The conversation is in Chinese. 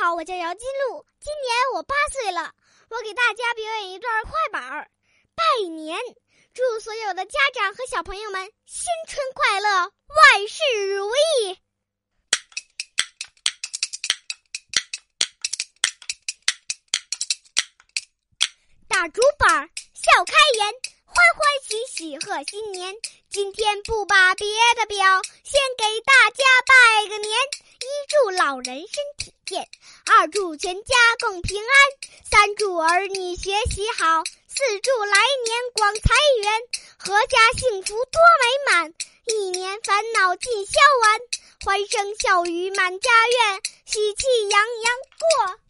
好，我叫姚金露，今年我八岁了。我给大家表演一段快板儿，拜年，祝所有的家长和小朋友们新春快乐，万事如意。大竹板儿笑开颜，欢欢喜喜贺新年。今天不把别的表，先给大家。老人身体健，二祝全家共平安，三祝儿女学习好，四祝来年广财源，阖家幸福多美满，一年烦恼尽消完，欢声笑语满家院，喜气洋洋过。